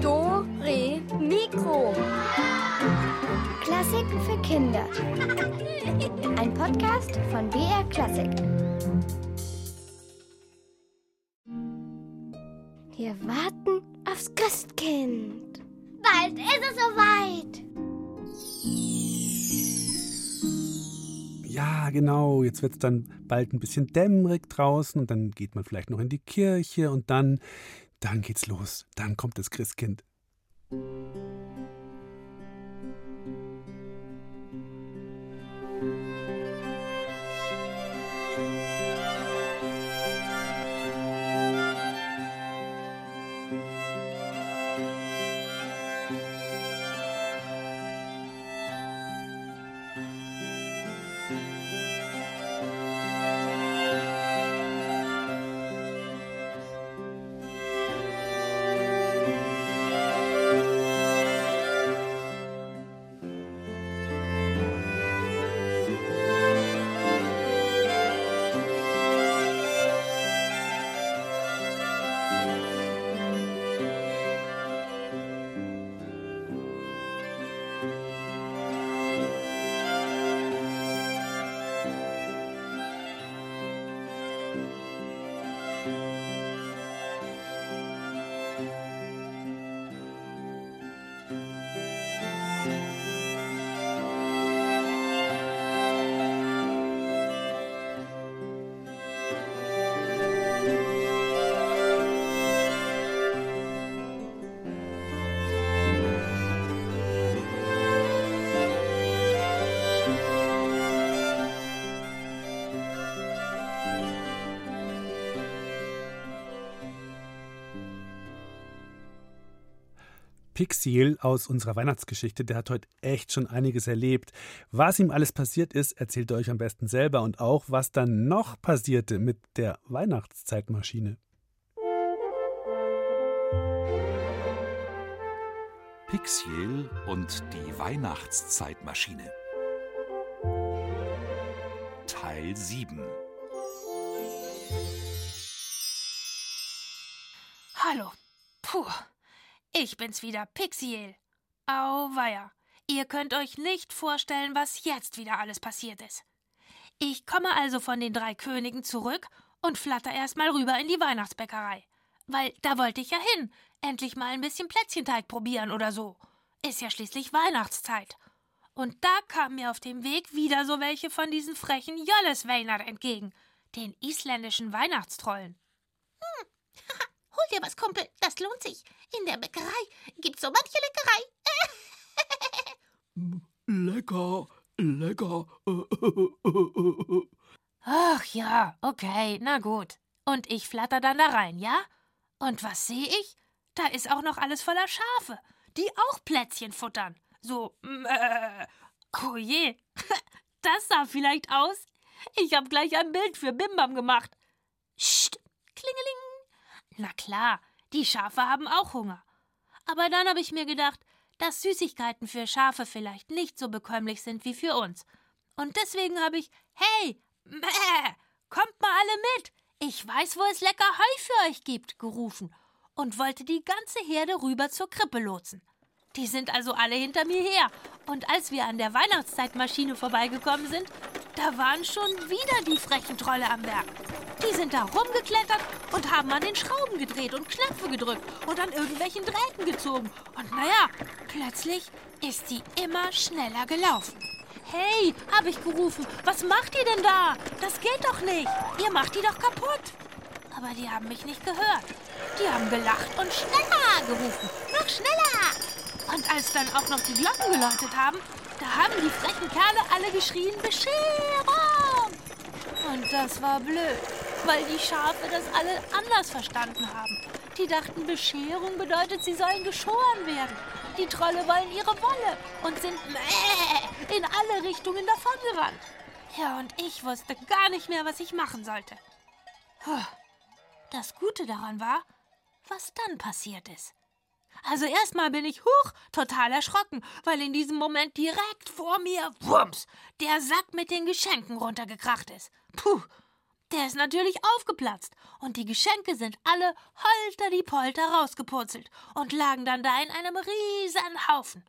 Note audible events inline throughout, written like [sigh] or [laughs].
Do, Re, Mikro. Klassiken für Kinder. Ein Podcast von BR Klassik. Wir warten aufs Christkind. Bald ist es soweit. Genau. Jetzt wird es dann bald ein bisschen dämmerig draußen und dann geht man vielleicht noch in die Kirche und dann, dann geht's los. Dann kommt das Christkind. Pixiel aus unserer Weihnachtsgeschichte, der hat heute echt schon einiges erlebt. Was ihm alles passiert ist, erzählt er euch am besten selber und auch, was dann noch passierte mit der Weihnachtszeitmaschine. Pixiel und die Weihnachtszeitmaschine. Teil 7 Hallo. Puh. Ich bin's wieder, Pixiel. Auweia. Ihr könnt euch nicht vorstellen, was jetzt wieder alles passiert ist. Ich komme also von den drei Königen zurück und flatter erstmal rüber in die Weihnachtsbäckerei. Weil da wollte ich ja hin. Endlich mal ein bisschen Plätzchenteig probieren oder so. Ist ja schließlich Weihnachtszeit. Und da kamen mir auf dem Weg wieder so welche von diesen frechen Jollesweiner entgegen, den isländischen Weihnachtstrollen. Hol dir was, Kumpel, das lohnt sich. In der Bäckerei gibt's so manche Leckerei. [laughs] lecker, lecker. [laughs] Ach ja, okay, na gut. Und ich flatter dann da rein, ja? Und was sehe ich? Da ist auch noch alles voller Schafe, die auch Plätzchen futtern. So, äh, oh je, [laughs] das sah vielleicht aus. Ich hab gleich ein Bild für Bimbam gemacht. Psst, klingeling. Na klar, die Schafe haben auch Hunger. Aber dann habe ich mir gedacht, dass Süßigkeiten für Schafe vielleicht nicht so bekömmlich sind wie für uns. Und deswegen habe ich, hey, mäh, kommt mal alle mit. Ich weiß, wo es lecker Heu für euch gibt, gerufen und wollte die ganze Herde rüber zur Krippe lotsen. Die sind also alle hinter mir her. Und als wir an der Weihnachtszeitmaschine vorbeigekommen sind, da waren schon wieder die frechen Trolle am Werk. Die sind da rumgeklettert und haben an den Schrauben gedreht und Knöpfe gedrückt und an irgendwelchen Drähten gezogen. Und naja, plötzlich ist sie immer schneller gelaufen. Hey, hab ich gerufen, was macht ihr denn da? Das geht doch nicht. Ihr macht die doch kaputt. Aber die haben mich nicht gehört. Die haben gelacht und schneller gerufen. Noch schneller. Und als dann auch noch die Glocken geläutet haben, da haben die frechen Kerle alle geschrien, Bescherung! Und das war blöd, weil die Schafe das alle anders verstanden haben. Die dachten, Bescherung bedeutet, sie sollen geschoren werden. Die Trolle wollen ihre Wolle und sind mäh in alle Richtungen davongerannt. Ja, und ich wusste gar nicht mehr, was ich machen sollte. Das Gute daran war, was dann passiert ist. Also erstmal bin ich huch total erschrocken, weil in diesem Moment direkt vor mir wumms der Sack mit den Geschenken runtergekracht ist. Puh. Der ist natürlich aufgeplatzt und die Geschenke sind alle holter die Polter rausgepurzelt und lagen dann da in einem riesen Haufen.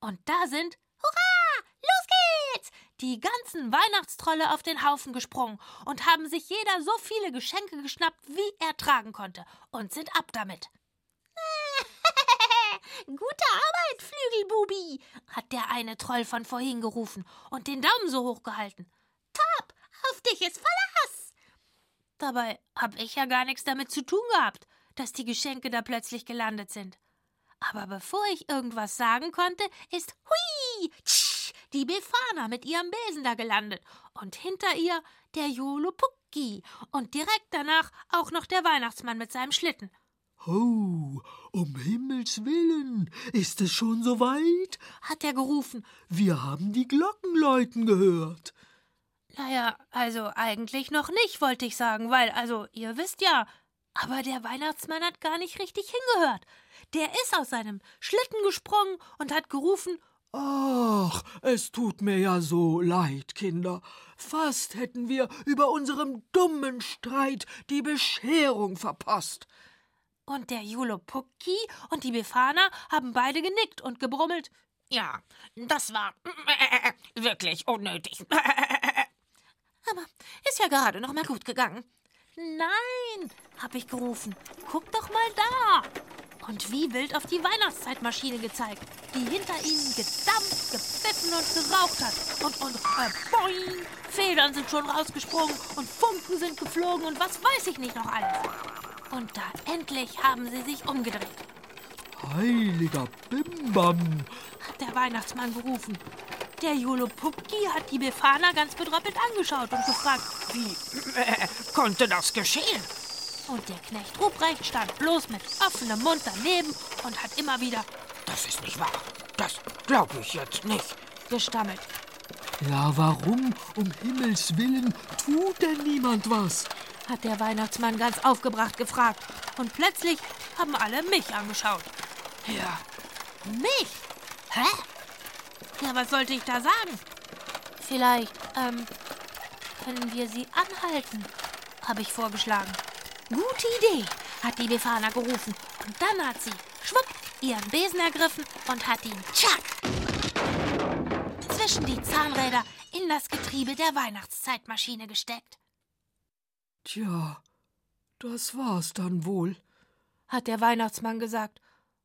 Und da sind, hurra, los geht's, die ganzen Weihnachtstrolle auf den Haufen gesprungen und haben sich jeder so viele Geschenke geschnappt, wie er tragen konnte und sind ab damit. [laughs] Gute Arbeit, Flügelbubi, hat der eine Troll von vorhin gerufen und den Daumen so hoch gehalten. Top, auf dich ist Verlass. Dabei hab ich ja gar nichts damit zu tun gehabt, dass die Geschenke da plötzlich gelandet sind. Aber bevor ich irgendwas sagen konnte, ist hui, tsch, die Befana mit ihrem Besen da gelandet und hinter ihr der Jolopucki und direkt danach auch noch der Weihnachtsmann mit seinem Schlitten. Oh, um Himmels willen, ist es schon so weit? hat er gerufen. Wir haben die Glocken läuten gehört. Naja, also eigentlich noch nicht, wollte ich sagen, weil, also, ihr wisst ja, aber der Weihnachtsmann hat gar nicht richtig hingehört. Der ist aus seinem Schlitten gesprungen und hat gerufen, Ach, es tut mir ja so leid, Kinder. Fast hätten wir über unserem dummen Streit die Bescherung verpasst. Und der Jolopucki und die Befana haben beide genickt und gebrummelt. Ja, das war äh, wirklich unnötig. [laughs] Aber ist ja gerade noch mal gut gegangen. Nein, hab ich gerufen. Guck doch mal da. Und wie wild auf die Weihnachtszeitmaschine gezeigt, die hinter ihnen gedampft, gepfiffen und geraucht hat. Und, und, äh, boing, Federn sind schon rausgesprungen und Funken sind geflogen und was weiß ich nicht noch alles. Und da endlich haben sie sich umgedreht. Heiliger Bimbam, hat der Weihnachtsmann gerufen. Der Jolopucki hat die Befana ganz bedröppelt angeschaut und gefragt, wie äh, konnte das geschehen? Und der Knecht Ruprecht stand bloß mit offenem Mund daneben und hat immer wieder, das ist nicht wahr, das glaube ich jetzt nicht, gestammelt. Ja, warum um Himmels willen tut denn niemand was? hat der Weihnachtsmann ganz aufgebracht gefragt. Und plötzlich haben alle mich angeschaut. Ja. Mich? Hä? Ja, was sollte ich da sagen? Vielleicht, ähm, können wir sie anhalten, habe ich vorgeschlagen. Gute Idee, hat die Befana gerufen. Und dann hat sie, schwupp, ihren Besen ergriffen und hat ihn, tschack, zwischen die Zahnräder in das Getriebe der Weihnachtszeitmaschine gesteckt. Tja, das war's dann wohl, hat der Weihnachtsmann gesagt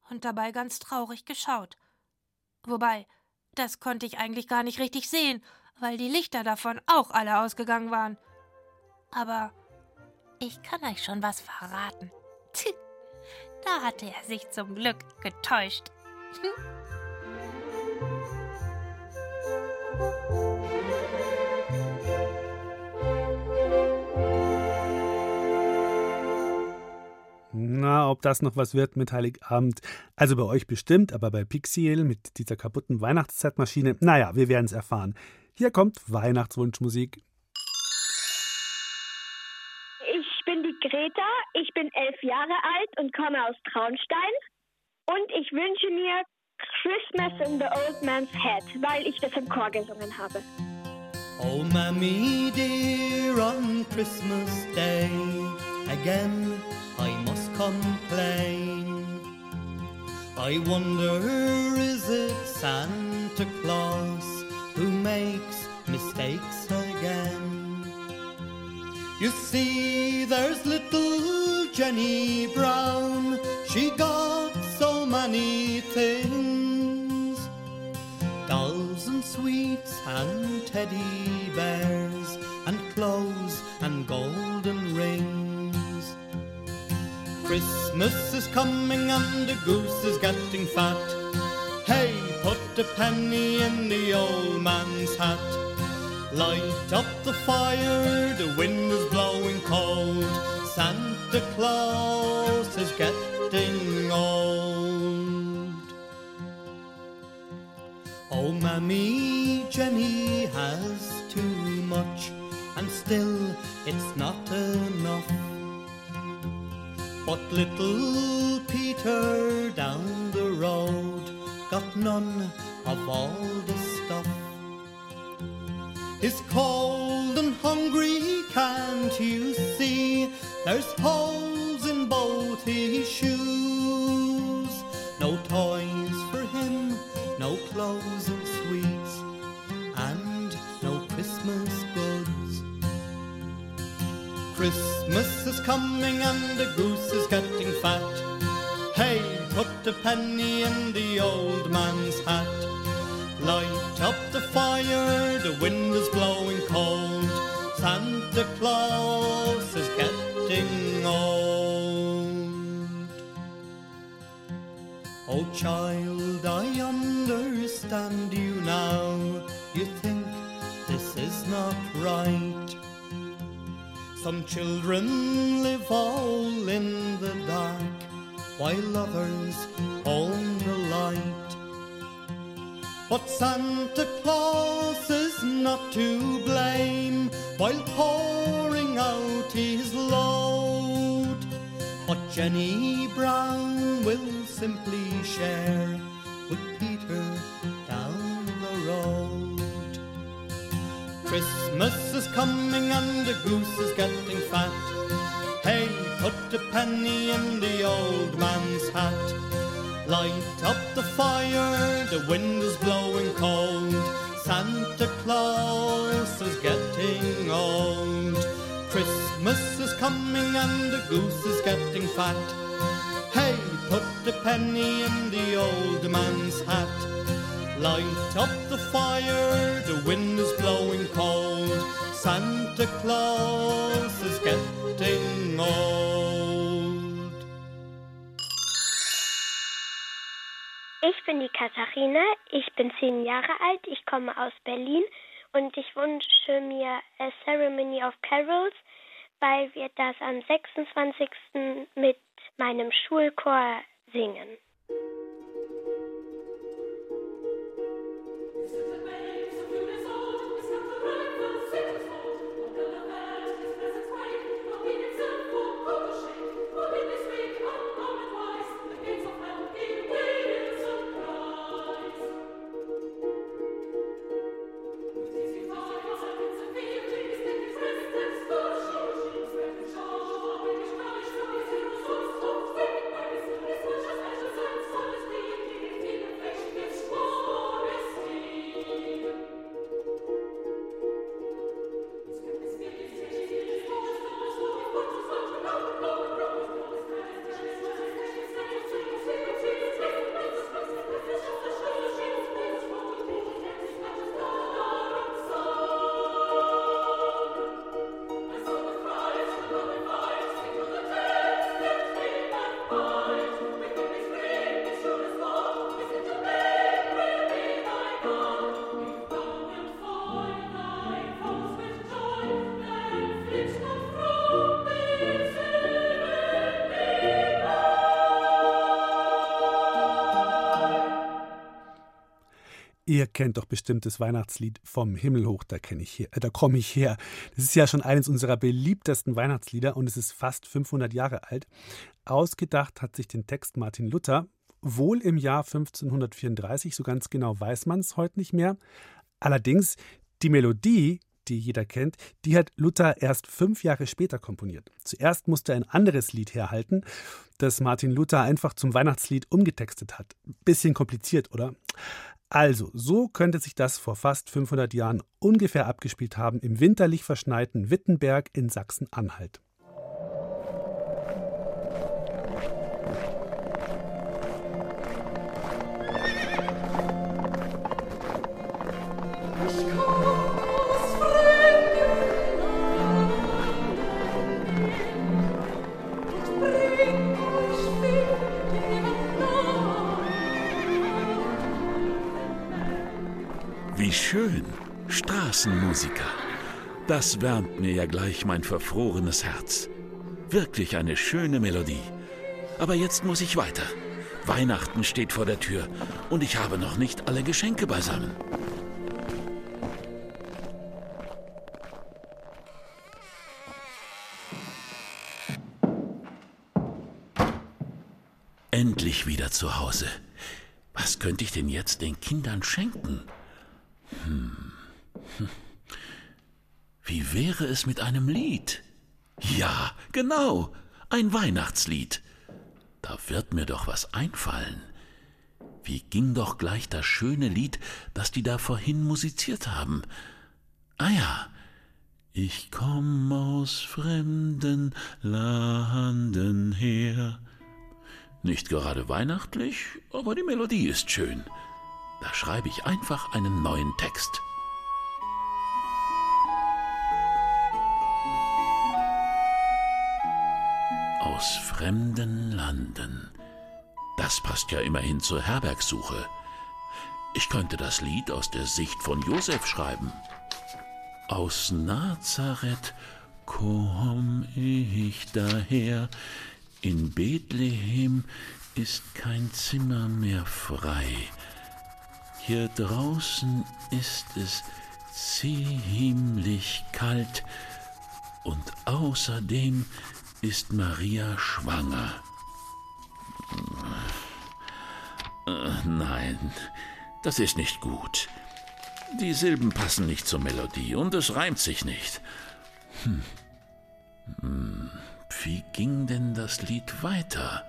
und dabei ganz traurig geschaut. Wobei, das konnte ich eigentlich gar nicht richtig sehen, weil die Lichter davon auch alle ausgegangen waren. Aber ich kann euch schon was verraten. [laughs] Da hatte er sich zum Glück getäuscht. [laughs] Na, ob das noch was wird mit Heiligabend. Also bei euch bestimmt, aber bei Pixiel mit dieser kaputten Weihnachtszeitmaschine, naja, wir werden es erfahren. Hier kommt Weihnachtswunschmusik. Ich bin die Greta, ich bin elf Jahre alt und komme aus Traunstein. Und ich wünsche mir Christmas in the Old Man's Head, weil ich das im Chor gesungen habe. Oh, Mammy dear, on Christmas Day, again complain. I wonder, is it Santa Claus who makes mistakes again? You see, there's little Jenny Brown, she got so many things dolls and sweets and teddy bears and clothes and golden Christmas is coming and the goose is getting fat. Hey, put a penny in the old man's hat. Light up the fire, the wind is blowing cold. Santa Claus is getting old. Oh, Mammy Jenny has too much, and still it's not enough. But little Peter down the road got none of all the stuff. His cold and hungry can't you see? There's holes in both his shoes. No toys for him, no clothes and sweets, and no Christmas goods. Christmas is coming and the goose is getting fat. Hey, put a penny in the old man's hat. Light up the fire, the wind is blowing cold. Santa Claus is getting old. Oh, child, I understand you now. You think this is not right. Some children live all in the dark, while others own the light. But Santa Claus is not to blame while pouring out his load. But Jenny Brown will simply share with Peter down the road. Christmas is coming and the goose is getting fat. Hey, put a penny in the old man's hat. Light up the fire, the wind is blowing cold. Santa Claus is getting old. Christmas is coming and the goose is getting fat. Hey, put a penny in the old man's hat. Light up the fire, the wind is blowing cold. Santa Claus is getting old. Ich bin die Katharina, ich bin zehn Jahre alt, ich komme aus Berlin und ich wünsche mir A Ceremony of Carols, weil wir das am 26. mit meinem Schulchor singen. Thank you. Ihr kennt doch bestimmt das Weihnachtslied vom Himmel hoch, da ich her, äh, da komme ich her. Das ist ja schon eines unserer beliebtesten Weihnachtslieder und es ist fast 500 Jahre alt. Ausgedacht hat sich den Text Martin Luther wohl im Jahr 1534, so ganz genau weiß man es heute nicht mehr. Allerdings die Melodie, die jeder kennt, die hat Luther erst fünf Jahre später komponiert. Zuerst musste er ein anderes Lied herhalten, das Martin Luther einfach zum Weihnachtslied umgetextet hat. Bisschen kompliziert, oder? Also, so könnte sich das vor fast 500 Jahren ungefähr abgespielt haben im winterlich verschneiten Wittenberg in Sachsen-Anhalt. Straßenmusiker. Das wärmt mir ja gleich mein verfrorenes Herz. Wirklich eine schöne Melodie. Aber jetzt muss ich weiter. Weihnachten steht vor der Tür und ich habe noch nicht alle Geschenke beisammen. Endlich wieder zu Hause. Was könnte ich denn jetzt den Kindern schenken? Hm. [laughs] Wie wäre es mit einem Lied? Ja, genau, ein Weihnachtslied. Da wird mir doch was einfallen. Wie ging doch gleich das schöne Lied, das die da vorhin musiziert haben? Ah ja, ich komm aus fremden Landen her. Nicht gerade weihnachtlich, aber die Melodie ist schön. Da schreibe ich einfach einen neuen Text. Aus fremden Landen. Das passt ja immerhin zur Herbergsuche. Ich könnte das Lied aus der Sicht von Josef schreiben. Aus Nazareth komm ich daher, in Bethlehem ist kein Zimmer mehr frei. Hier draußen ist es ziemlich kalt und außerdem ist Maria schwanger. Äh, nein, das ist nicht gut. Die Silben passen nicht zur Melodie und es reimt sich nicht. Hm. Hm. Wie ging denn das Lied weiter?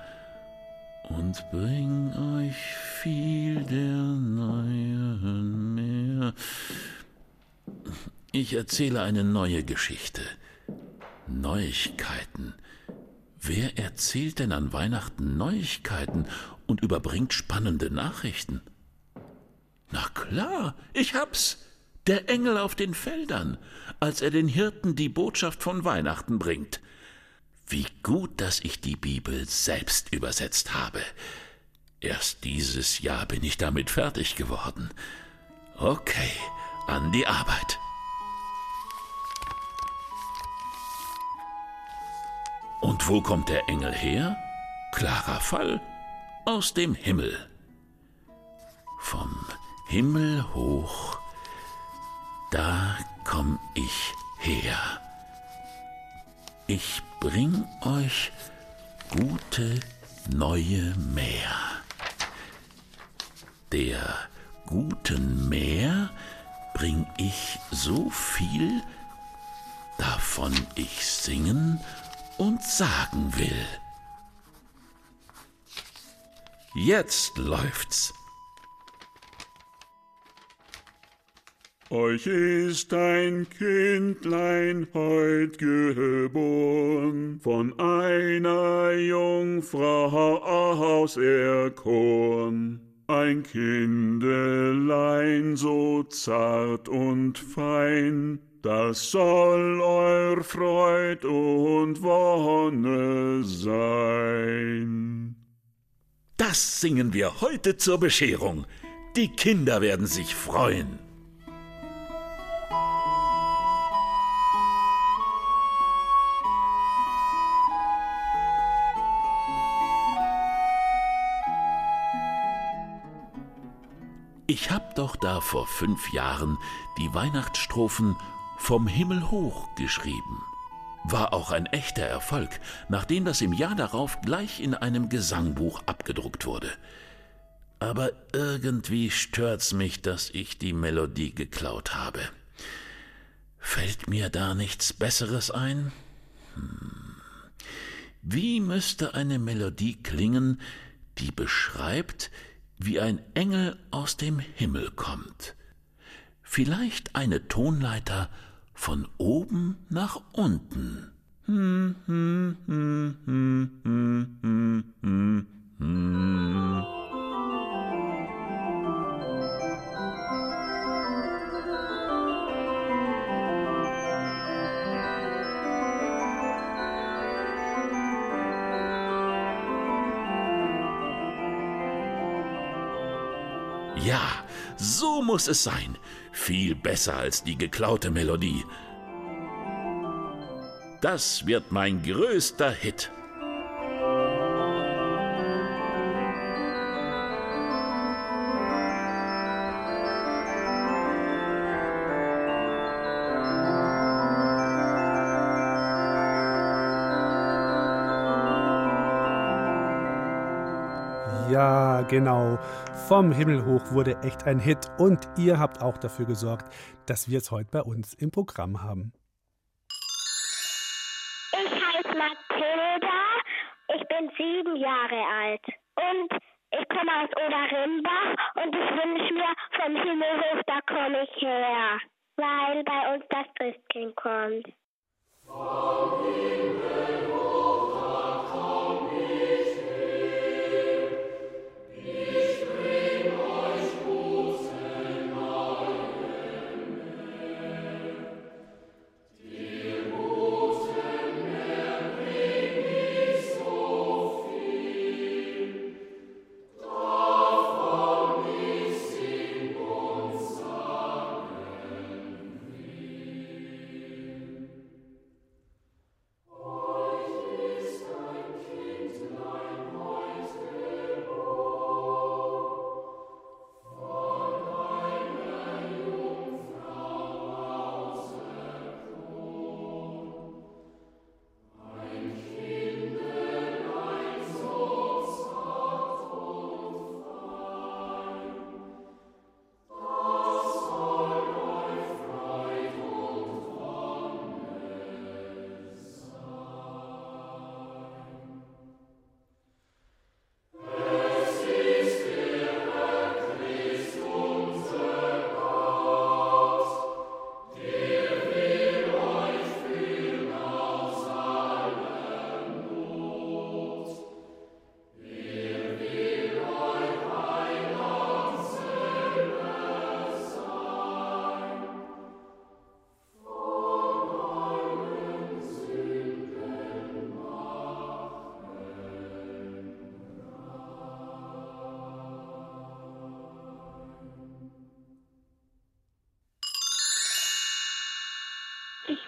Und bring euch viel der neuen mehr. Ich erzähle eine neue Geschichte. Neuigkeiten. Wer erzählt denn an Weihnachten Neuigkeiten und überbringt spannende Nachrichten? Na klar, ich hab's. Der Engel auf den Feldern, als er den Hirten die Botschaft von Weihnachten bringt. Wie gut, dass ich die Bibel selbst übersetzt habe. Erst dieses Jahr bin ich damit fertig geworden. Okay, an die Arbeit. Und wo kommt der Engel her? Klarer Fall. Aus dem Himmel. Vom Himmel hoch, da komm ich her. Ich bring euch gute neue Meer. Der guten Meer bring ich so viel, davon ich singen und sagen will. Jetzt läuft's. Euch ist ein Kindlein heut geboren, von einer Jungfrau auserkoren. Ein Kindelein so zart und fein, das soll eur Freud und Wonne sein. Das singen wir heute zur Bescherung. Die Kinder werden sich freuen. Ich hab doch da vor fünf Jahren die Weihnachtsstrophen vom Himmel hoch geschrieben. War auch ein echter Erfolg, nachdem das im Jahr darauf gleich in einem Gesangbuch abgedruckt wurde. Aber irgendwie stört's mich, dass ich die Melodie geklaut habe. Fällt mir da nichts Besseres ein? Hm. Wie müsste eine Melodie klingen, die beschreibt, wie ein Engel aus dem Himmel kommt. Vielleicht eine Tonleiter von oben nach unten. Hm, hm, hm, hm, hm, hm, hm, hm. So muss es sein. Viel besser als die geklaute Melodie. Das wird mein größter Hit. genau. Vom Himmel hoch wurde echt ein Hit und ihr habt auch dafür gesorgt, dass wir es heute bei uns im Programm haben. Ich heiße Mathilda, ich bin sieben Jahre alt und ich komme aus Oderrimbach und ich wünsche mir, vom Himmel hoch, da komme ich her, weil bei uns das Christkind kommt. Vom Himmel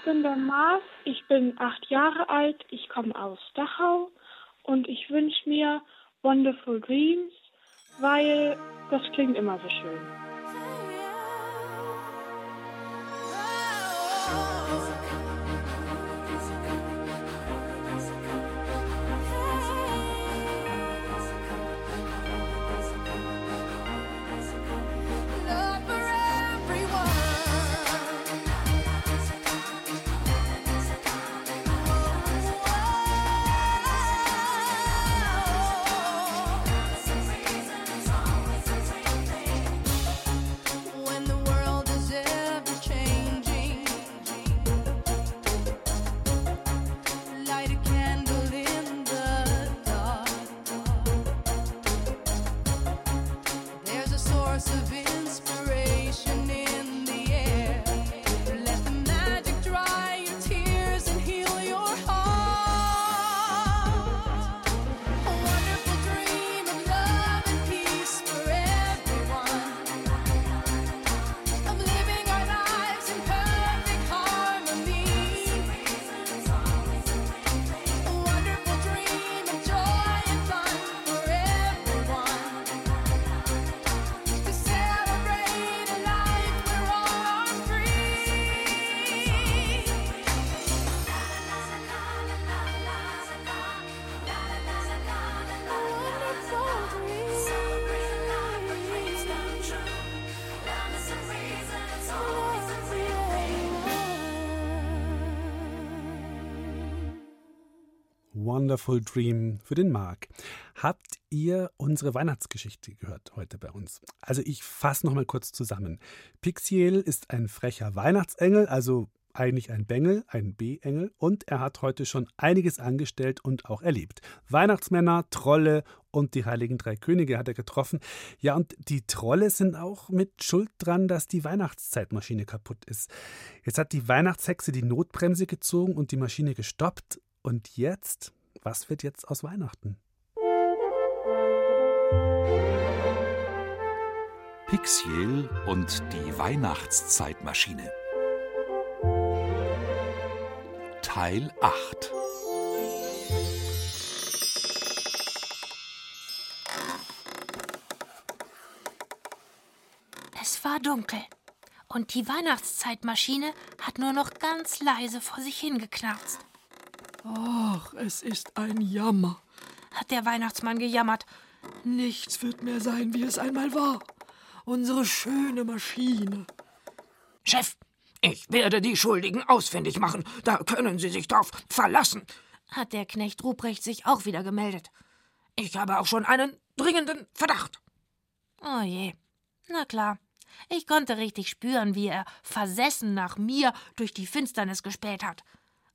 bin der Mars, ich bin acht Jahre alt, ich komme aus Dachau. Und ich wünsche mir Wonderful Dreams, weil das klingt immer so schön. Wonderful Dream für den Mark. Habt ihr unsere Weihnachtsgeschichte gehört heute bei uns? Also ich fasse noch mal kurz zusammen. Pixiel ist ein frecher Weihnachtsengel, also eigentlich ein Bengel, ein B-Engel, und er hat heute schon einiges angestellt und auch erlebt. Weihnachtsmänner, Trolle und die heiligen drei Könige hat er getroffen. Ja, und die Trolle sind auch mit Schuld dran, dass die Weihnachtszeitmaschine kaputt ist. Jetzt hat die Weihnachtshexe die Notbremse gezogen und die Maschine gestoppt. Und jetzt? Was wird jetzt aus Weihnachten? Pixiel und die Weihnachtszeitmaschine. Teil 8 Es war dunkel und die Weihnachtszeitmaschine hat nur noch ganz leise vor sich hingeknarzt. Ach, es ist ein Jammer. Hat der Weihnachtsmann gejammert. Nichts wird mehr sein, wie es einmal war. Unsere schöne Maschine. Chef, ich werde die Schuldigen ausfindig machen. Da können Sie sich drauf verlassen. hat der Knecht Ruprecht sich auch wieder gemeldet. Ich habe auch schon einen dringenden Verdacht. Oh je. Na klar. Ich konnte richtig spüren, wie er versessen nach mir durch die Finsternis gespäht hat.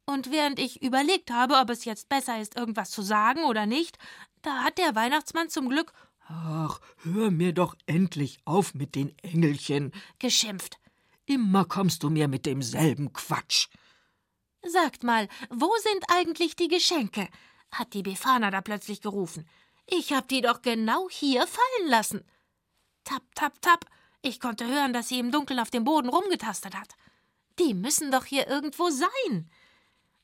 Und während ich überlegt habe, ob es jetzt besser ist, irgendwas zu sagen oder nicht, da hat der Weihnachtsmann zum Glück Ach, hör mir doch endlich auf mit den Engelchen, geschimpft. Immer kommst du mir mit demselben Quatsch. Sagt mal, wo sind eigentlich die Geschenke? hat die Befana da plötzlich gerufen. Ich hab die doch genau hier fallen lassen. Tap, tap, tap. Ich konnte hören, dass sie im Dunkeln auf dem Boden rumgetastet hat. Die müssen doch hier irgendwo sein.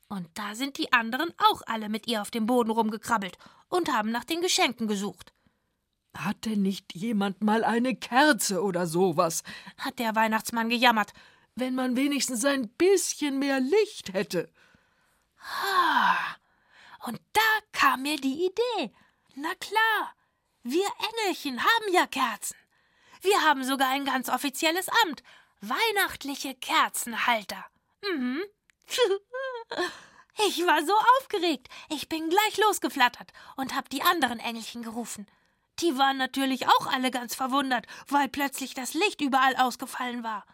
Und da sind die anderen auch alle mit ihr auf dem Boden rumgekrabbelt und haben nach den Geschenken gesucht. Hat denn nicht jemand mal eine Kerze oder sowas? hat der Weihnachtsmann gejammert. Wenn man wenigstens ein bisschen mehr Licht hätte. Ha. Und da kam mir die Idee. Na klar, wir Engelchen haben ja Kerzen. Wir haben sogar ein ganz offizielles Amt. Weihnachtliche Kerzenhalter. Mhm. [laughs] Ich war so aufgeregt. Ich bin gleich losgeflattert und hab die anderen Engelchen gerufen. Die waren natürlich auch alle ganz verwundert, weil plötzlich das Licht überall ausgefallen war.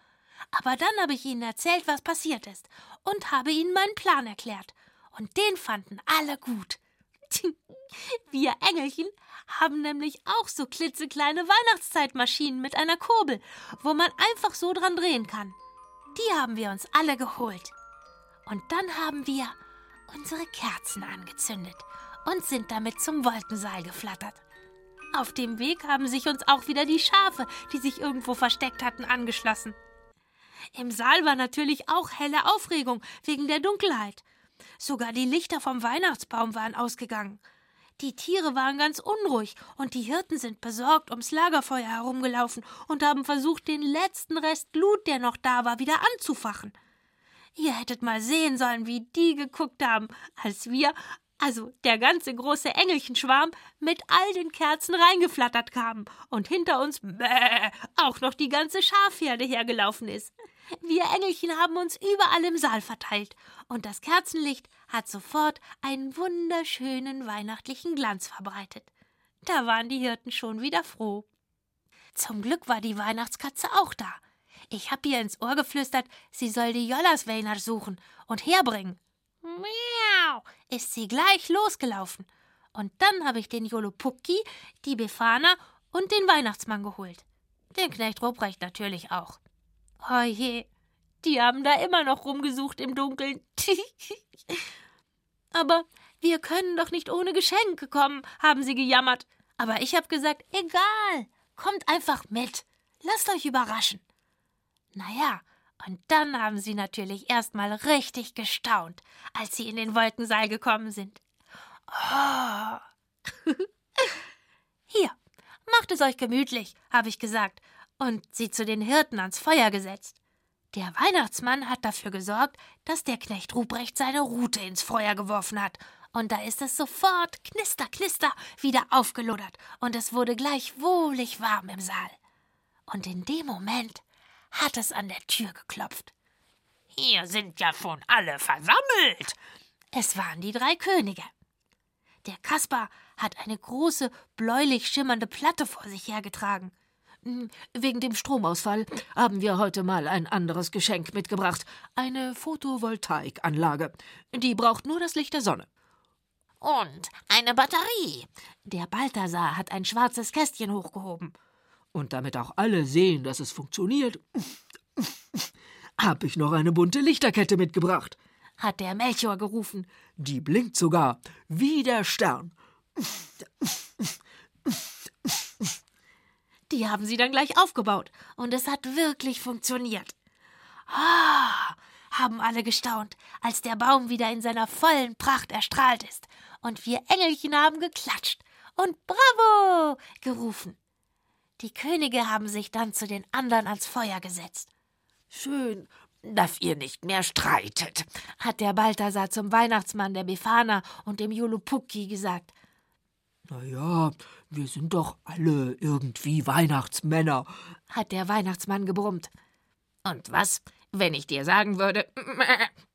Aber dann habe ich ihnen erzählt, was passiert ist, und habe ihnen meinen Plan erklärt. Und den fanden alle gut. [laughs] Wir Engelchen haben nämlich auch so klitzekleine Weihnachtszeitmaschinen mit einer Kurbel, wo man einfach so dran drehen kann. Die haben wir uns alle geholt. Und dann haben wir unsere Kerzen angezündet und sind damit zum Wolkenseil geflattert. Auf dem Weg haben sich uns auch wieder die Schafe, die sich irgendwo versteckt hatten, angeschlossen. Im Saal war natürlich auch helle Aufregung wegen der Dunkelheit. Sogar die Lichter vom Weihnachtsbaum waren ausgegangen. Die Tiere waren ganz unruhig und die Hirten sind besorgt ums Lagerfeuer herumgelaufen und haben versucht, den letzten Rest Glut, der noch da war, wieder anzufachen. Ihr hättet mal sehen sollen, wie die geguckt haben, als wir, also der ganze große Engelchenschwarm, mit all den Kerzen reingeflattert kamen und hinter uns bäh, auch noch die ganze Schafherde hergelaufen ist. Wir Engelchen haben uns überall im Saal verteilt, und das Kerzenlicht hat sofort einen wunderschönen weihnachtlichen Glanz verbreitet. Da waren die Hirten schon wieder froh. Zum Glück war die Weihnachtskatze auch da. Ich hab ihr ins Ohr geflüstert, sie soll die Jollersweiner suchen und herbringen. Miau, ist sie gleich losgelaufen. Und dann habe ich den Jolopucki, die Befana und den Weihnachtsmann geholt. Den Knecht Ruprecht natürlich auch. Oje, die haben da immer noch rumgesucht im Dunkeln. [laughs] Aber wir können doch nicht ohne Geschenke kommen, haben sie gejammert. Aber ich hab gesagt, egal, kommt einfach mit. Lasst euch überraschen. Naja, und dann haben sie natürlich erstmal richtig gestaunt, als sie in den Wolkensaal gekommen sind. Oh. [laughs] Hier, macht es euch gemütlich, habe ich gesagt, und sie zu den Hirten ans Feuer gesetzt. Der Weihnachtsmann hat dafür gesorgt, dass der Knecht Ruprecht seine Rute ins Feuer geworfen hat, und da ist es sofort knister, knister wieder aufgelodert, und es wurde gleich wohlig warm im Saal. Und in dem Moment hat es an der Tür geklopft. Hier sind ja schon alle versammelt. Es waren die drei Könige. Der Kaspar hat eine große, bläulich schimmernde Platte vor sich hergetragen. Hm, Wegen dem Stromausfall haben wir heute mal ein anderes Geschenk mitgebracht. Eine Photovoltaikanlage. Die braucht nur das Licht der Sonne. Und eine Batterie. Der Balthasar hat ein schwarzes Kästchen hochgehoben. Und damit auch alle sehen, dass es funktioniert, habe ich noch eine bunte Lichterkette mitgebracht. Hat der Melchior gerufen. Die blinkt sogar wie der Stern. Die haben sie dann gleich aufgebaut und es hat wirklich funktioniert. Ah, haben alle gestaunt, als der Baum wieder in seiner vollen Pracht erstrahlt ist und wir Engelchen haben geklatscht und Bravo gerufen. Die Könige haben sich dann zu den anderen ans Feuer gesetzt. Schön, dass ihr nicht mehr streitet, hat der Balthasar zum Weihnachtsmann der Befana und dem Jolopucki gesagt. Na ja, wir sind doch alle irgendwie Weihnachtsmänner, hat der Weihnachtsmann gebrummt. Und was, Wenn ich dir sagen würde,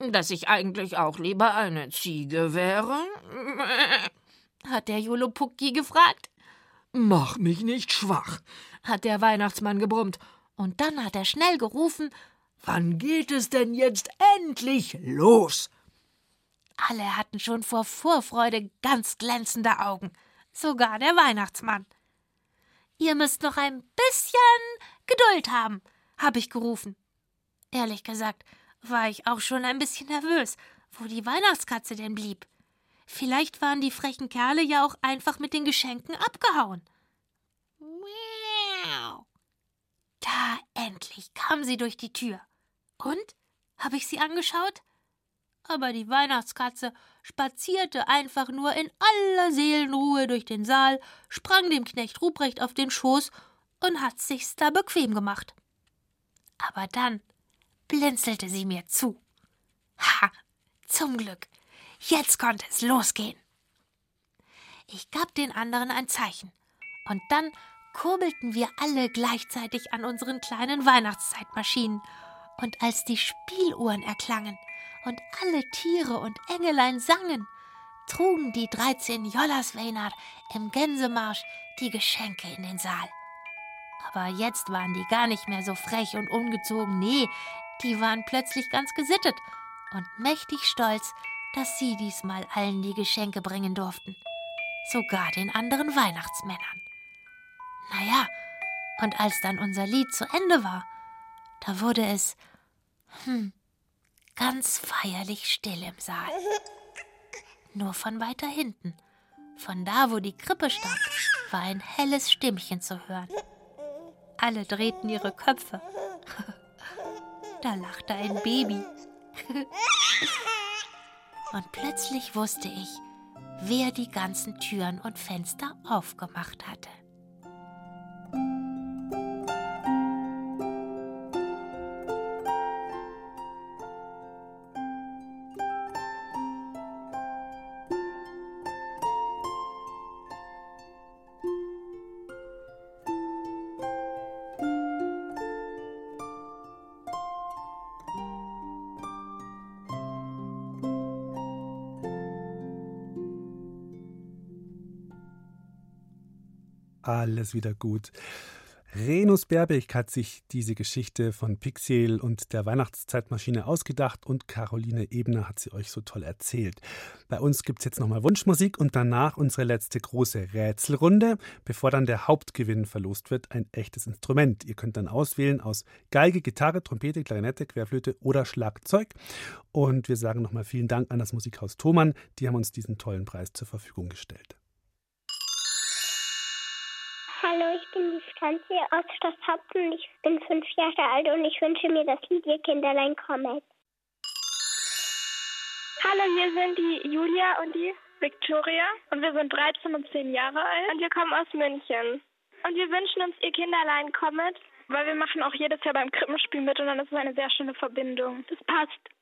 [laughs] dass ich eigentlich auch lieber eine Ziege wäre, hat der Jolopucki gefragt. Mach mich nicht schwach, hat der Weihnachtsmann gebrummt. Und dann hat er schnell gerufen, Wann geht es denn jetzt endlich los? Alle hatten schon vor Vorfreude ganz glänzende Augen, sogar der Weihnachtsmann. Ihr müsst noch ein bisschen Geduld haben, habe ich gerufen. Ehrlich gesagt war ich auch schon ein bisschen nervös, wo die Weihnachtskatze denn blieb. Vielleicht waren die frechen Kerle ja auch einfach mit den Geschenken abgehauen. Miau. Da endlich kam sie durch die Tür. Und? Habe ich sie angeschaut? Aber die Weihnachtskatze spazierte einfach nur in aller Seelenruhe durch den Saal, sprang dem Knecht Ruprecht auf den Schoß und hat sich's da bequem gemacht. Aber dann blinzelte sie mir zu. Ha, zum Glück. Jetzt konnte es losgehen. Ich gab den anderen ein Zeichen. Und dann kurbelten wir alle gleichzeitig an unseren kleinen Weihnachtszeitmaschinen. Und als die Spieluhren erklangen und alle Tiere und Engelein sangen, trugen die dreizehn Jollersweinert im Gänsemarsch die Geschenke in den Saal. Aber jetzt waren die gar nicht mehr so frech und ungezogen, nee, die waren plötzlich ganz gesittet und mächtig stolz, dass sie diesmal allen die Geschenke bringen durften. Sogar den anderen Weihnachtsmännern. Naja, und als dann unser Lied zu Ende war, da wurde es, hm, ganz feierlich still im Saal. Nur von weiter hinten, von da, wo die Krippe stand, war ein helles Stimmchen zu hören. Alle drehten ihre Köpfe. [laughs] Da lachte ein Baby. [laughs] Und plötzlich wusste ich, wer die ganzen Türen und Fenster aufgemacht hatte. Alles wieder gut. Renus Berbeck hat sich diese Geschichte von Pixiel und der Weihnachtszeitmaschine ausgedacht und Caroline Ebner hat sie euch so toll erzählt. Bei uns gibt es jetzt nochmal Wunschmusik und danach unsere letzte große Rätselrunde, bevor dann der Hauptgewinn verlost wird, ein echtes Instrument. Ihr könnt dann auswählen aus Geige, Gitarre, Trompete, Klarinette, Querflöte oder Schlagzeug. Und wir sagen nochmal vielen Dank an das Musikhaus Thomann, die haben uns diesen tollen Preis zur Verfügung gestellt. Franzi aus Schloss Haupten. Ich bin fünf Jahre alt und ich wünsche mir das Lied Ihr Kinderlein kommet. Hallo, hier sind die Julia und die Victoria und wir sind 13 und 10 Jahre alt und wir kommen aus München. Und wir wünschen uns Ihr Kinderlein kommet, weil wir machen auch jedes Jahr beim Krippenspiel mit und dann ist es eine sehr schöne Verbindung. Das passt.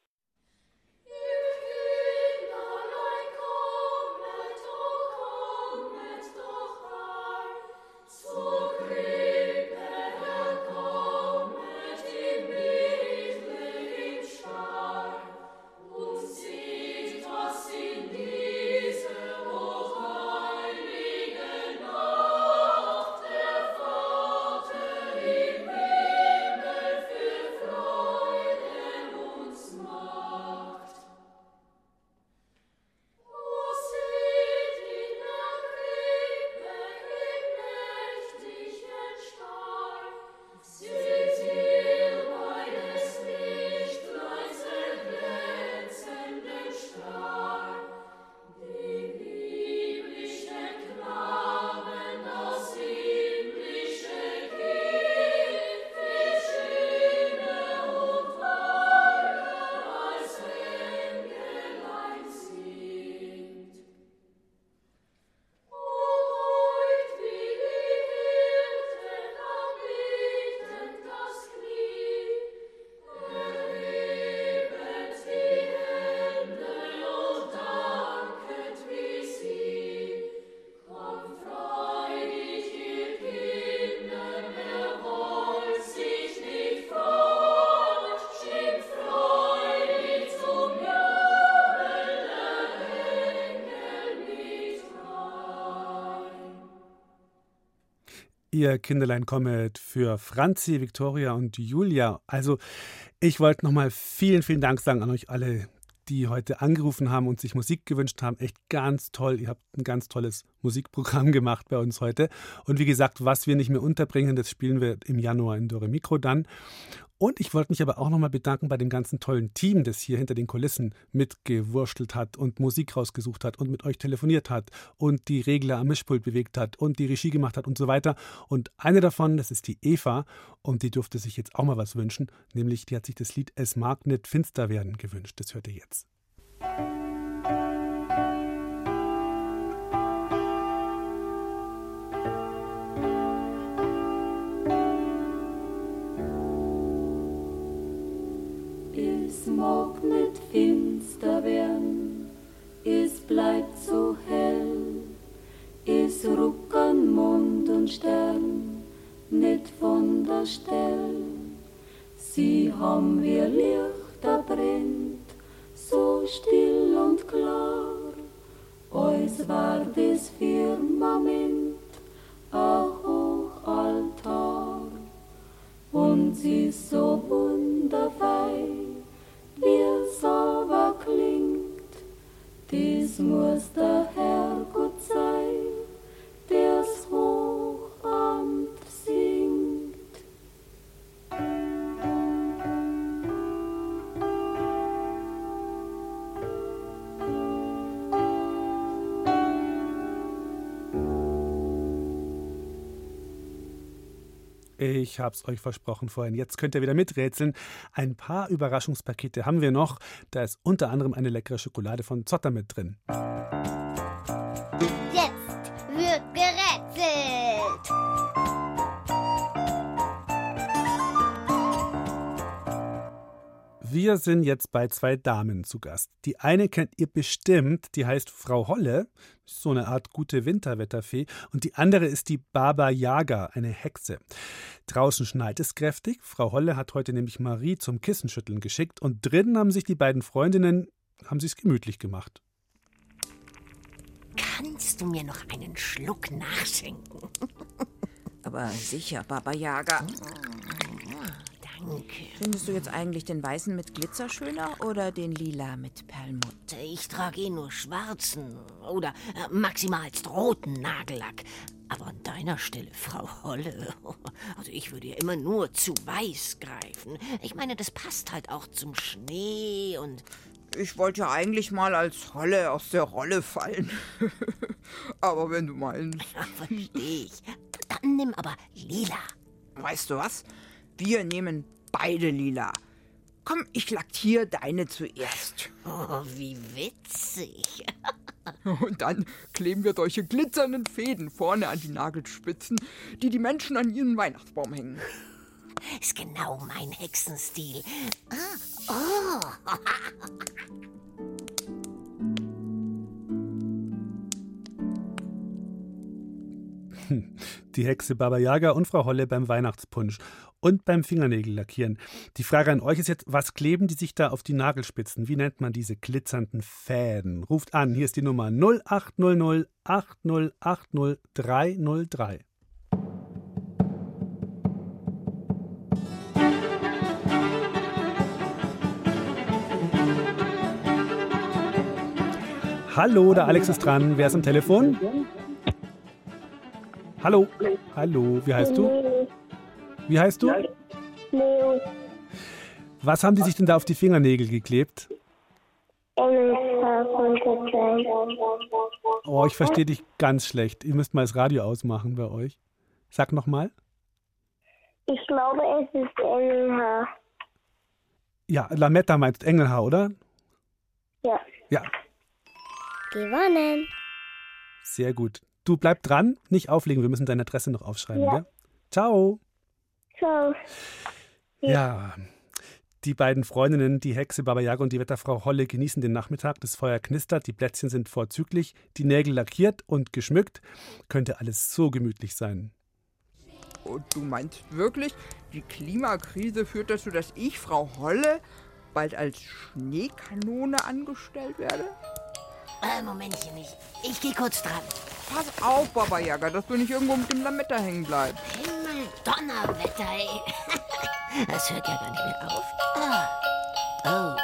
Ihr Kinderlein kommet für Franzi, Viktoria und Julia. Also, ich wollte nochmal vielen, vielen Dank sagen an euch alle, die heute angerufen haben und sich Musik gewünscht haben. Echt ganz toll. Ihr habt ein ganz tolles Musikprogramm [laughs] gemacht bei uns heute. Und wie gesagt, was wir nicht mehr unterbringen, das spielen wir im Januar in Dore Mikro dann. Und ich wollte mich aber auch nochmal bedanken bei dem ganzen tollen Team, das hier hinter den Kulissen mitgewurschtelt hat und Musik rausgesucht hat und mit euch telefoniert hat und die Regler am Mischpult bewegt hat und die Regie gemacht hat und so weiter. Und eine davon, das ist die Eva und die durfte sich jetzt auch mal was wünschen, nämlich die hat sich das Lied Es mag nicht finster werden gewünscht. Das hört ihr jetzt. Nicht finster werden, es bleibt so hell, es ruckern Mond und Stern nicht von der Stell. Sie haben wir da brennt, so still und klar, als war das Firmament ein Hochaltar. Und sie ist so wunderfein, wie es aber klingt, dies muss der Herrgott Ich hab's euch versprochen vorhin. Jetzt könnt ihr wieder miträtseln. Ein paar Überraschungspakete haben wir noch. Da ist unter anderem eine leckere Schokolade von Zotter mit drin. Jetzt wird gerätselt. Wir sind jetzt bei zwei Damen zu Gast. Die eine kennt ihr bestimmt, die heißt Frau Holle, so eine Art gute Winterwetterfee, und die andere ist die Baba Yaga, eine Hexe. Draußen schneit es kräftig. Frau Holle hat heute nämlich Marie zum Kissenschütteln geschickt und drinnen haben sich die beiden Freundinnen haben sich's gemütlich gemacht. Kannst du mir noch einen Schluck nachschenken? [laughs] Aber sicher, Baba Yaga. Danke. Findest du jetzt eigentlich den weißen mit Glitzer schöner oder den lila mit Perlmutt? Ich trage eh nur schwarzen oder äh, maximalst roten Nagellack. Aber an deiner Stelle, Frau Holle, [laughs] also ich würde ja immer nur zu weiß greifen. Ich meine, das passt halt auch zum Schnee und. Ich wollte ja eigentlich mal als Holle aus der Rolle fallen. [laughs] aber wenn du meinst. Ja, verstehe ich. Dann nimm aber lila. Weißt du was? Wir nehmen beide lila. Komm, ich lackiere deine zuerst. Oh, wie witzig. [laughs] Und dann kleben wir solche glitzernden Fäden vorne an die Nagelspitzen, die die Menschen an ihren Weihnachtsbaum hängen. Ist genau mein Hexenstil. Ah, oh. [laughs] [laughs] Die Hexe Baba Yaga und Frau Holle beim Weihnachtspunsch und beim Fingernägel lackieren. Die Frage an euch ist jetzt, was kleben die sich da auf die Nagelspitzen? Wie nennt man diese glitzernden Fäden? Ruft an, hier ist die Nummer 0800 8080 303. Hallo, der Alex ist dran. Wer ist am Telefon? Hallo. Hallo, wie heißt du? Wie heißt du? Leo. Was haben die sich denn da auf die Fingernägel geklebt? Oh, ich verstehe dich ganz schlecht. Ihr müsst mal das Radio ausmachen bei euch. Sag nochmal. Ich glaube, es ist Engelhaar. Ja, Lametta meinst Engelhaar, oder? Ja. Ja, Gewonnen. sehr gut. Du bleib dran, nicht auflegen. Wir müssen deine Adresse noch aufschreiben, Ja. gell? Ciao. Ciao. Ja, die beiden Freundinnen, die Hexe Baba Yaga und die Wetterfrau Holle, genießen den Nachmittag. Das Feuer knistert, die Plätzchen sind vorzüglich, die Nägel lackiert und geschmückt. Könnte alles so gemütlich sein. Und du meinst wirklich, die Klimakrise führt dazu, dass ich, Frau Holle, bald als Schneekanone angestellt werde? Äh, Momentchen, ich, ich gehe kurz dran. Pass auf, Baba Yaga, dass du nicht irgendwo mit dem Lametta hängen bleibst. Himmel, Donnerwetter, ey. [laughs] Das hört ja gar nicht mehr auf. Ah. Oh,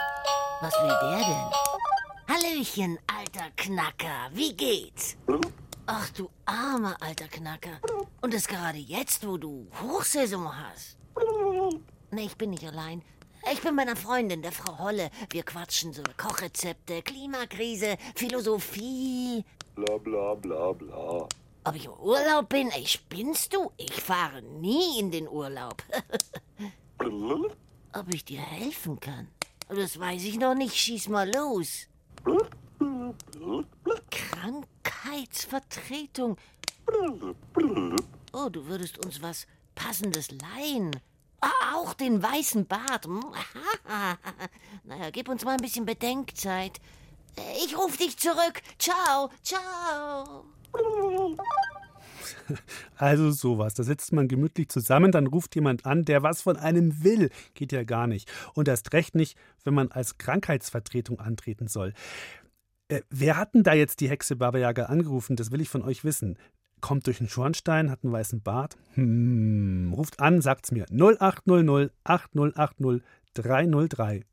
was will der denn? Hallöchen, alter Knacker, wie geht's? Ach du armer alter Knacker. Und das gerade jetzt, wo du Hochsaison hast. Nee, ich bin nicht allein. Ich bin bei einer Freundin, der Frau Holle. Wir quatschen so Kochrezepte, Klimakrise, Philosophie. Bla bla bla bla. Ob ich im Urlaub bin? Ey, spinnst du? Ich fahre nie in den Urlaub. [laughs] Ob ich dir helfen kann? Das weiß ich noch nicht. Schieß mal los. Krankheitsvertretung. [laughs] Oh, du würdest uns was Passendes leihen. Ah, auch den weißen Bart. Hm, naja, gib uns mal ein bisschen Bedenkzeit. Ich ruf dich zurück. Ciao, ciao. Also sowas. Da sitzt man gemütlich zusammen, dann ruft jemand an, der was von einem will. Geht ja gar nicht. Und erst recht nicht, wenn man als Krankheitsvertretung antreten soll. Äh, wer hat denn da jetzt die Hexe Baba Yaga angerufen? Das will ich von euch wissen. Kommt durch den Schornstein, hat einen weißen Bart? Hm, ruft an, sagt's mir. 0800 8080 303.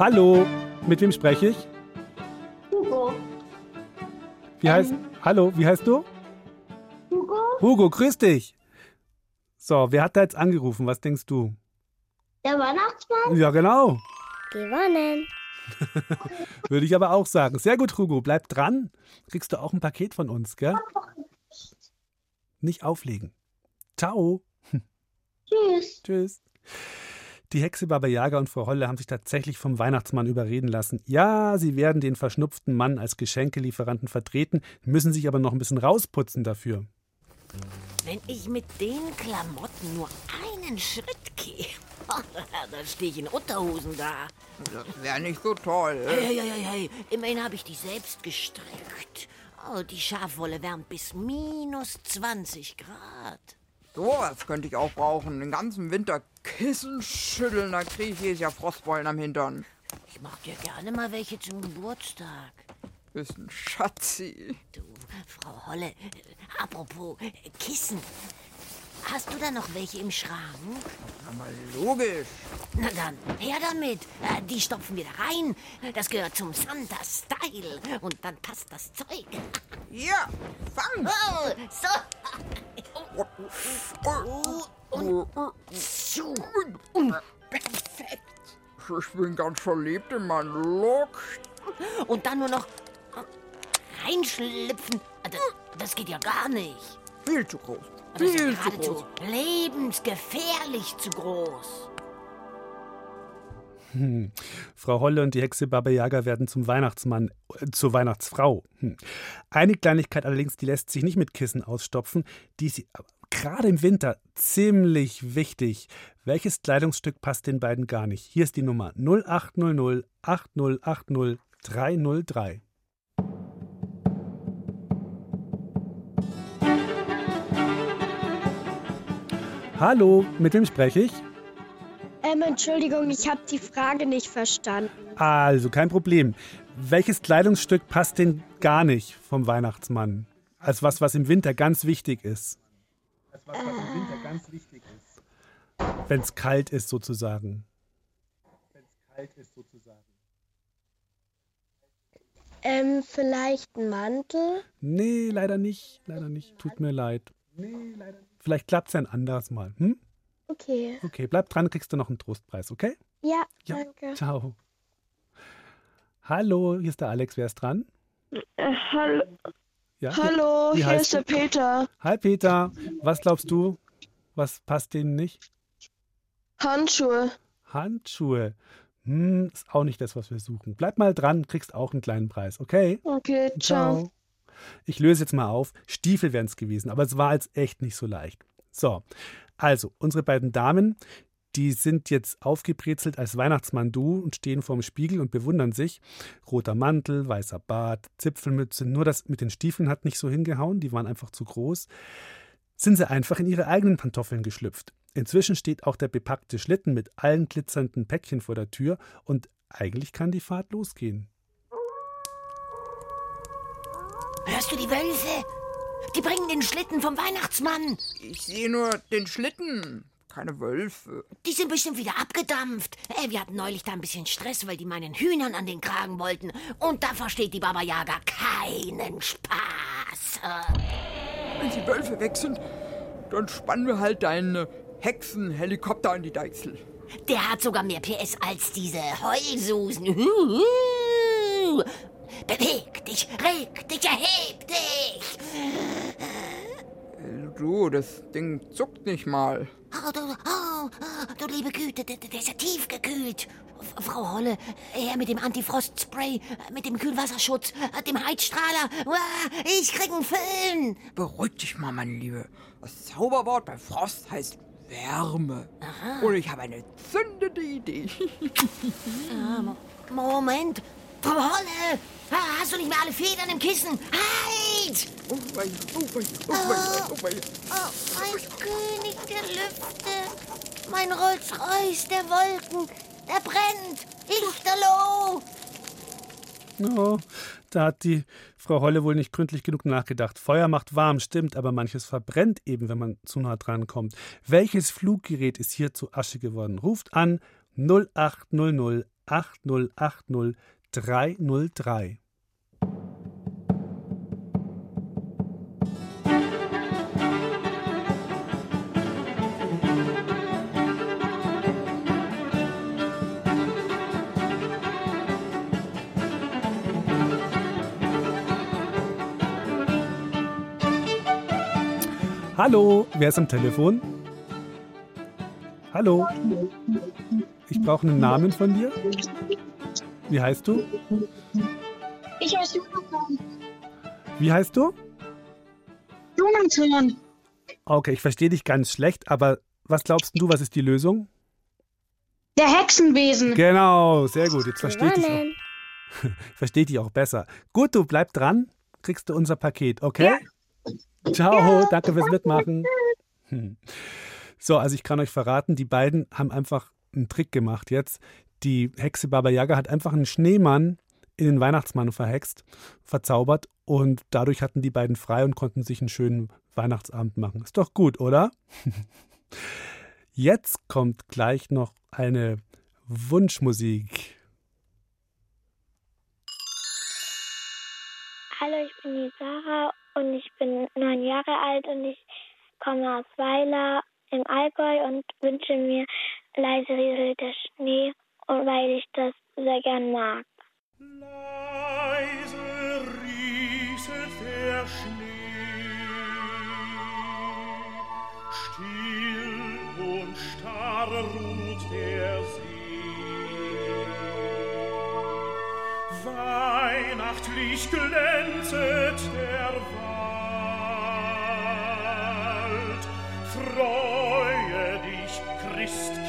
Hallo, mit wem spreche ich? Hugo. Wie heißt. Hallo, wie heißt du? Hugo? Hugo, grüß dich. So, wer hat da jetzt angerufen? Was denkst du? Der Weihnachtsmann? Ja, genau. Gewonnen. [laughs] Würde ich aber auch sagen. Sehr gut, Hugo. Bleib dran. Kriegst du auch ein Paket von uns, gell? Nicht auflegen. Ciao. Tschüss. Tschüss. Die Hexe Baba Yaga und Frau Holle haben sich tatsächlich vom Weihnachtsmann überreden lassen. Ja, sie werden den verschnupften Mann als Geschenkelieferanten vertreten, müssen sich aber noch ein bisschen rausputzen dafür. Wenn ich mit den Klamotten nur einen Schritt gehe, [laughs] da stehe ich in Unterhosen da. Das wäre nicht so toll. Hey, hey, hey, hey, immerhin habe ich die selbst gestrickt. Oh, die Schafwolle wärmt bis minus 20 Grad. Sowas könnte ich auch brauchen. Den ganzen Winter Kissen schütteln, da kriege ich jedes Jahr Frostbeulen am Hintern. Ich mach dir gerne mal welche zum Geburtstag. Bist ein Schatzi. Du, Frau Holle, äh, apropos äh, Kissen. Hast du da noch welche im Schrank? Na mal logisch. Na dann, her damit. Äh, Die stopfen wir da rein. Das gehört zum Santa-Style. Und dann passt das Zeug. Ja, fang. Oh, so. Und. Perfekt. Ich bin ganz verliebt in meinen Look. Und dann nur noch reinschlüpfen. Das, das geht ja gar nicht. Viel zu groß. Das ist ja Viel zu geradezu groß. lebensgefährlich zu groß. Hm. Frau Holle und die Hexe Baba Yaga werden zum Weihnachtsmann, äh, zur Weihnachtsfrau. Hm. Eine Kleinigkeit allerdings, die lässt sich nicht mit Kissen ausstopfen, die ist gerade im Winter ziemlich wichtig. Welches Kleidungsstück passt den beiden gar nicht? Hier ist die Nummer 0800 8080 303. Hallo, mit wem spreche ich? Ähm, Entschuldigung, ich habe die Frage nicht verstanden. Also, kein Problem. Welches Kleidungsstück passt denn gar nicht vom Weihnachtsmann? Als was, was im Winter ganz wichtig ist. Als was, was im Winter ganz wichtig ist. Wenn es kalt ist, sozusagen. Wenn es kalt ist, sozusagen. Ähm, vielleicht ein Mantel? Nee, leider nicht. Leider nicht. Tut mir leid. Vielleicht klappt es ja ein anderes Mal. Hm? Okay. Okay, bleib dran, kriegst du noch einen Trostpreis, okay? Ja, Ja. danke. Ciao. Hallo, hier ist der Alex. Wer ist dran? Äh, hallo, Ja? hallo hier ist der du? Peter. Hi Peter, was glaubst du? Was passt denen nicht? Handschuhe. Handschuhe. Hm, ist auch nicht das, was wir suchen. Bleib mal dran, kriegst auch einen kleinen Preis, okay? Okay, ciao. Ich löse jetzt mal auf. Stiefel wären es gewesen, aber es war jetzt echt nicht so leicht. So, also, unsere beiden Damen, die sind jetzt aufgebrezelt als Weihnachtsmann-Du und stehen vorm Spiegel und bewundern sich. Roter Mantel, weißer Bart, Zipfelmütze. Nur das mit den Stiefeln hat nicht so hingehauen, die waren einfach zu groß. Sind sie einfach in ihre eigenen Pantoffeln geschlüpft. Inzwischen steht auch der bepackte Schlitten mit allen glitzernden Päckchen vor der Tür und eigentlich kann die Fahrt losgehen. Hörst du die Wölfe? Die bringen den Schlitten vom Weihnachtsmann. Ich sehe nur den Schlitten, keine Wölfe. Die sind bestimmt wieder abgedampft. Äh, wir hatten neulich da ein bisschen Stress, weil die meinen Hühnern an den Kragen wollten. Und da versteht die Baba Yaga keinen Spaß. Äh, Wenn die Wölfe weg sind, dann spannen wir halt deinen Hexenhelikopter an die Deichsel. Der hat sogar mehr PS als diese Heulsusen. Beweg dich, reg dich, erheb dich. Du, das Ding zuckt nicht mal. Oh, du, oh, du liebe Güte, der, der ist ja tiefgekühlt. Frau Holle, her mit dem Antifrostspray, mit dem Kühlwasserschutz, dem Heizstrahler. Ich krieg einen Föhn. Beruhig dich mal, meine Liebe. Das Zauberwort bei Frost heißt Wärme. Und ich habe eine zündende Idee. [laughs] Ah, Mo- Moment. Frau Holle, ha- hast du nicht mehr alle Federn im Kissen? Halt! Oh, wei, oh, wei, oh, wei, oh, wei. Oh, mein König der Lüfte, mein Rolls-Royce der Wolken, der brennt, Lichterloh. Oh, da hat die Frau Holle wohl nicht gründlich genug nachgedacht. Feuer macht warm, stimmt, aber manches verbrennt eben, wenn man zu nah dran kommt. Welches Fluggerät ist hier zu Asche geworden? Ruft an 0800 8080 303. Hallo, wer ist am Telefon? Hallo. Ich brauche einen Namen von dir. Wie heißt du? Ich heiße Jonathan. Wie heißt du? Jonathan. Okay, ich verstehe dich ganz schlecht, aber was glaubst du, was ist die Lösung? Der Hexenwesen. Genau, sehr gut. Jetzt verstehe ich dich auch. [laughs] Dich auch besser. Gut, du bleib dran, kriegst du unser Paket, okay? Ciao, danke fürs Mitmachen. Hm. So, also ich kann euch verraten, die beiden haben einfach einen Trick gemacht jetzt. Die Hexe Baba Yaga hat einfach einen Schneemann in den Weihnachtsmann verhext, verzaubert und dadurch hatten die beiden frei und konnten sich einen schönen Weihnachtsabend machen. Ist doch gut, oder? [laughs] Jetzt kommt gleich noch eine Wunschmusik. Hallo, ich bin die Sarah und ich bin neun Jahre alt und ich komme aus Weiler im Allgäu und wünsche mir leise rieselt der Schnee und weil ich das sehr gern mag. Leise rieselt der Schnee, still und starr ruht der See. Weihnachtlich glänzet der Wald, freue dich, Christkind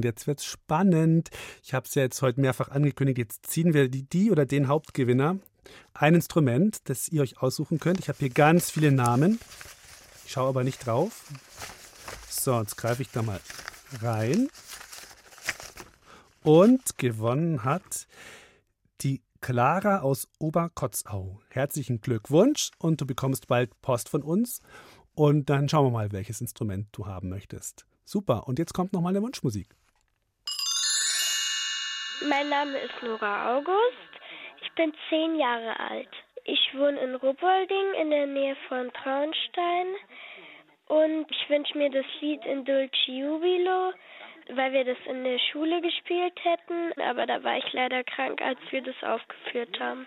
und jetzt wird's spannend. Ich habe es ja jetzt heute mehrfach angekündigt. Jetzt ziehen wir die, die oder den Hauptgewinner. Ein Instrument, das ihr euch aussuchen könnt. Ich habe hier ganz viele Namen. Ich schaue aber nicht drauf. So, jetzt greife ich da mal rein. Und gewonnen hat die Clara aus Oberkotzau. Herzlichen Glückwunsch und du bekommst bald Post von uns. Und dann schauen wir mal, welches Instrument du haben möchtest. Super. Und jetzt kommt noch mal eine Wunschmusik. Mein Name ist Nora August. Ich bin zehn Jahre alt. Ich wohne in Ruppolding in der Nähe von Traunstein. Und ich wünsche mir das Lied in Dulce Jubilo, weil wir das in der Schule gespielt hätten. Aber da war ich leider krank, als wir das aufgeführt haben.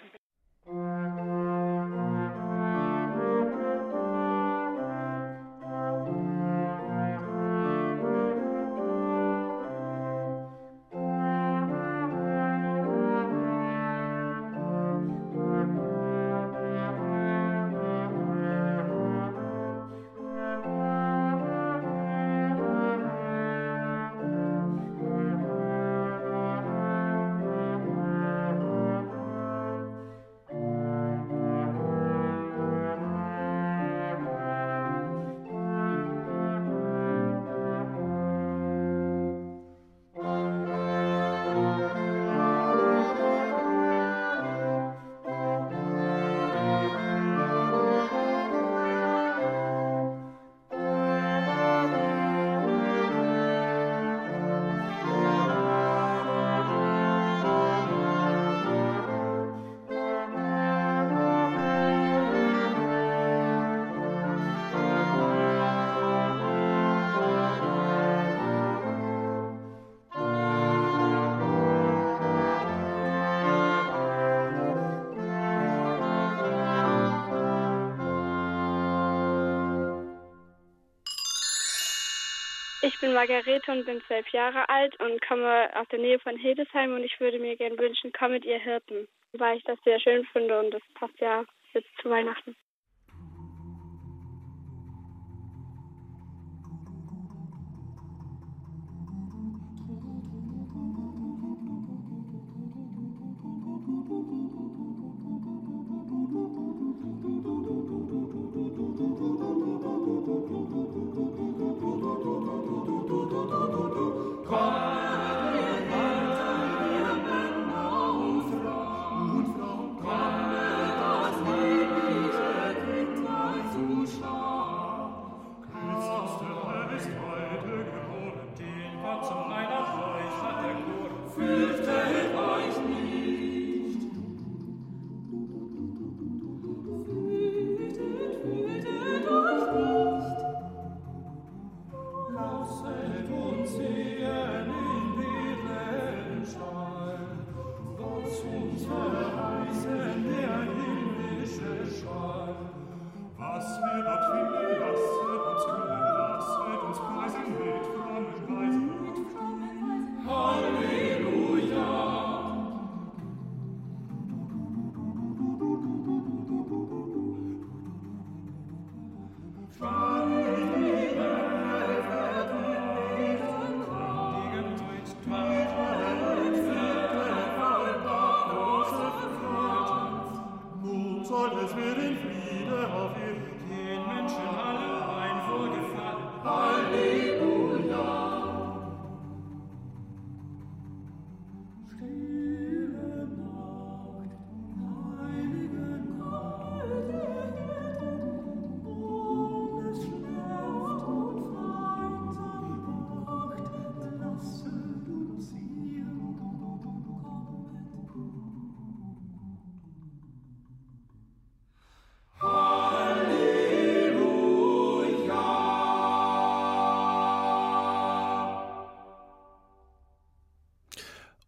Bin Margarete und bin zwölf Jahre alt und komme aus der Nähe von Hildesheim und ich würde mir gerne wünschen, komm mit ihr Hirten, weil ich das sehr schön finde und das passt ja jetzt zu Weihnachten.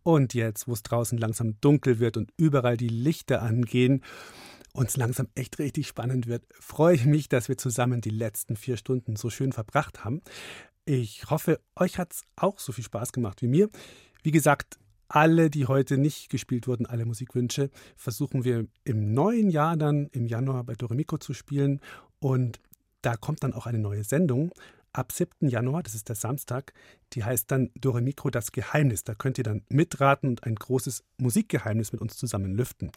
Und jetzt, wo es draußen langsam dunkel wird und überall die Lichter angehen, uns langsam echt richtig spannend wird, freue ich mich, dass wir zusammen die letzten vier Stunden so schön verbracht haben. Ich hoffe, euch hat es auch so viel Spaß gemacht wie mir. Wie gesagt, alle, die heute nicht gespielt wurden, alle Musikwünsche, versuchen wir im neuen Jahr dann im Januar bei Doremiko zu spielen. Und da kommt dann auch eine neue Sendung. Ab 7. Januar, das ist der Samstag, die heißt dann Dore Mikro das Geheimnis. Da könnt ihr dann mitraten und ein großes Musikgeheimnis mit uns zusammen lüften.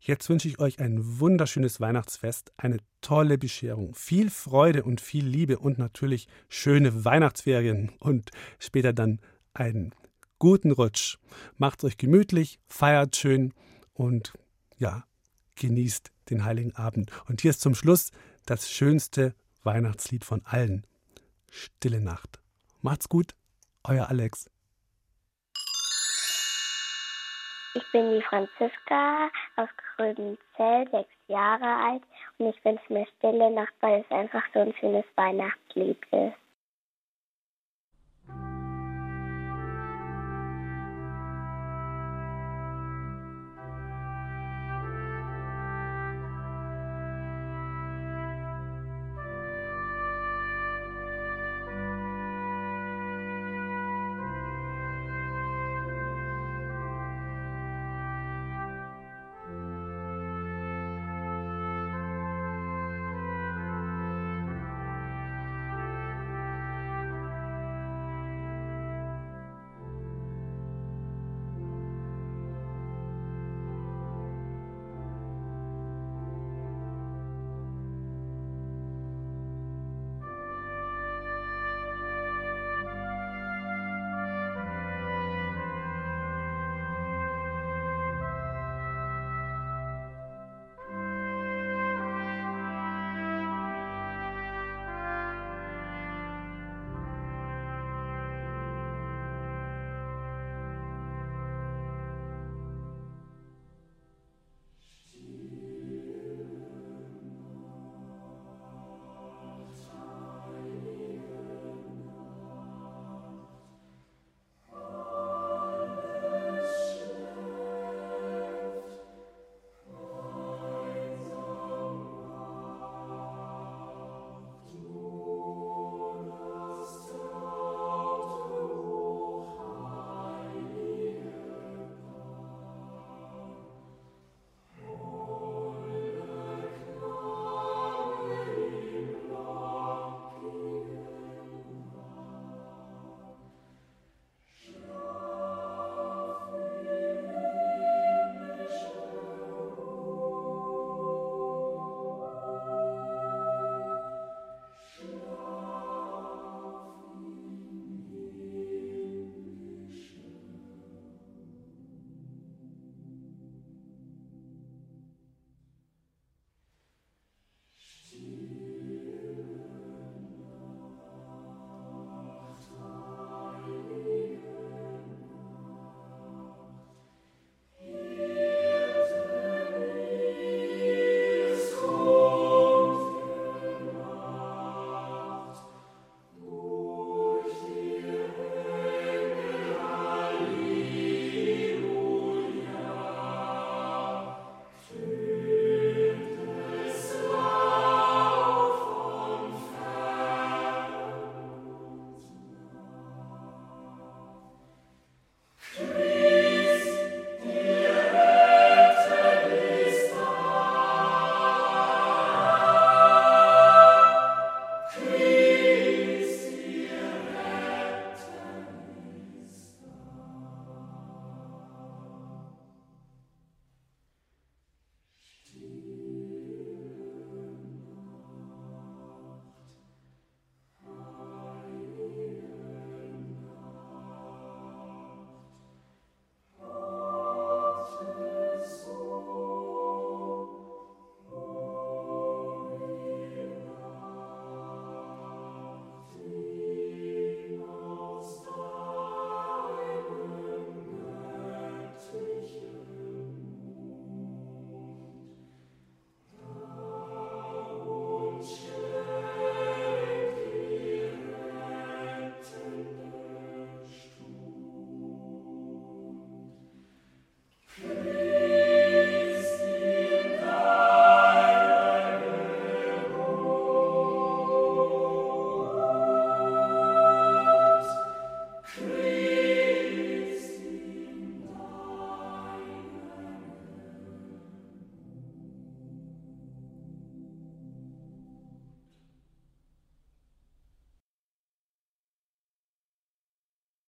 Jetzt wünsche ich euch ein wunderschönes Weihnachtsfest, eine tolle Bescherung, viel Freude und viel Liebe und natürlich schöne Weihnachtsferien und später dann einen guten Rutsch. Macht euch gemütlich, feiert schön und ja, genießt den heiligen Abend. Und hier ist zum Schluss das schönste Weihnachtslied von allen. Stille Nacht. Macht's gut, euer Alex. Ich bin die Franziska aus Gröbenzell, sechs Jahre alt und ich wünsche mir Stille Nacht, weil es einfach so ein schönes Weihnachtslied ist.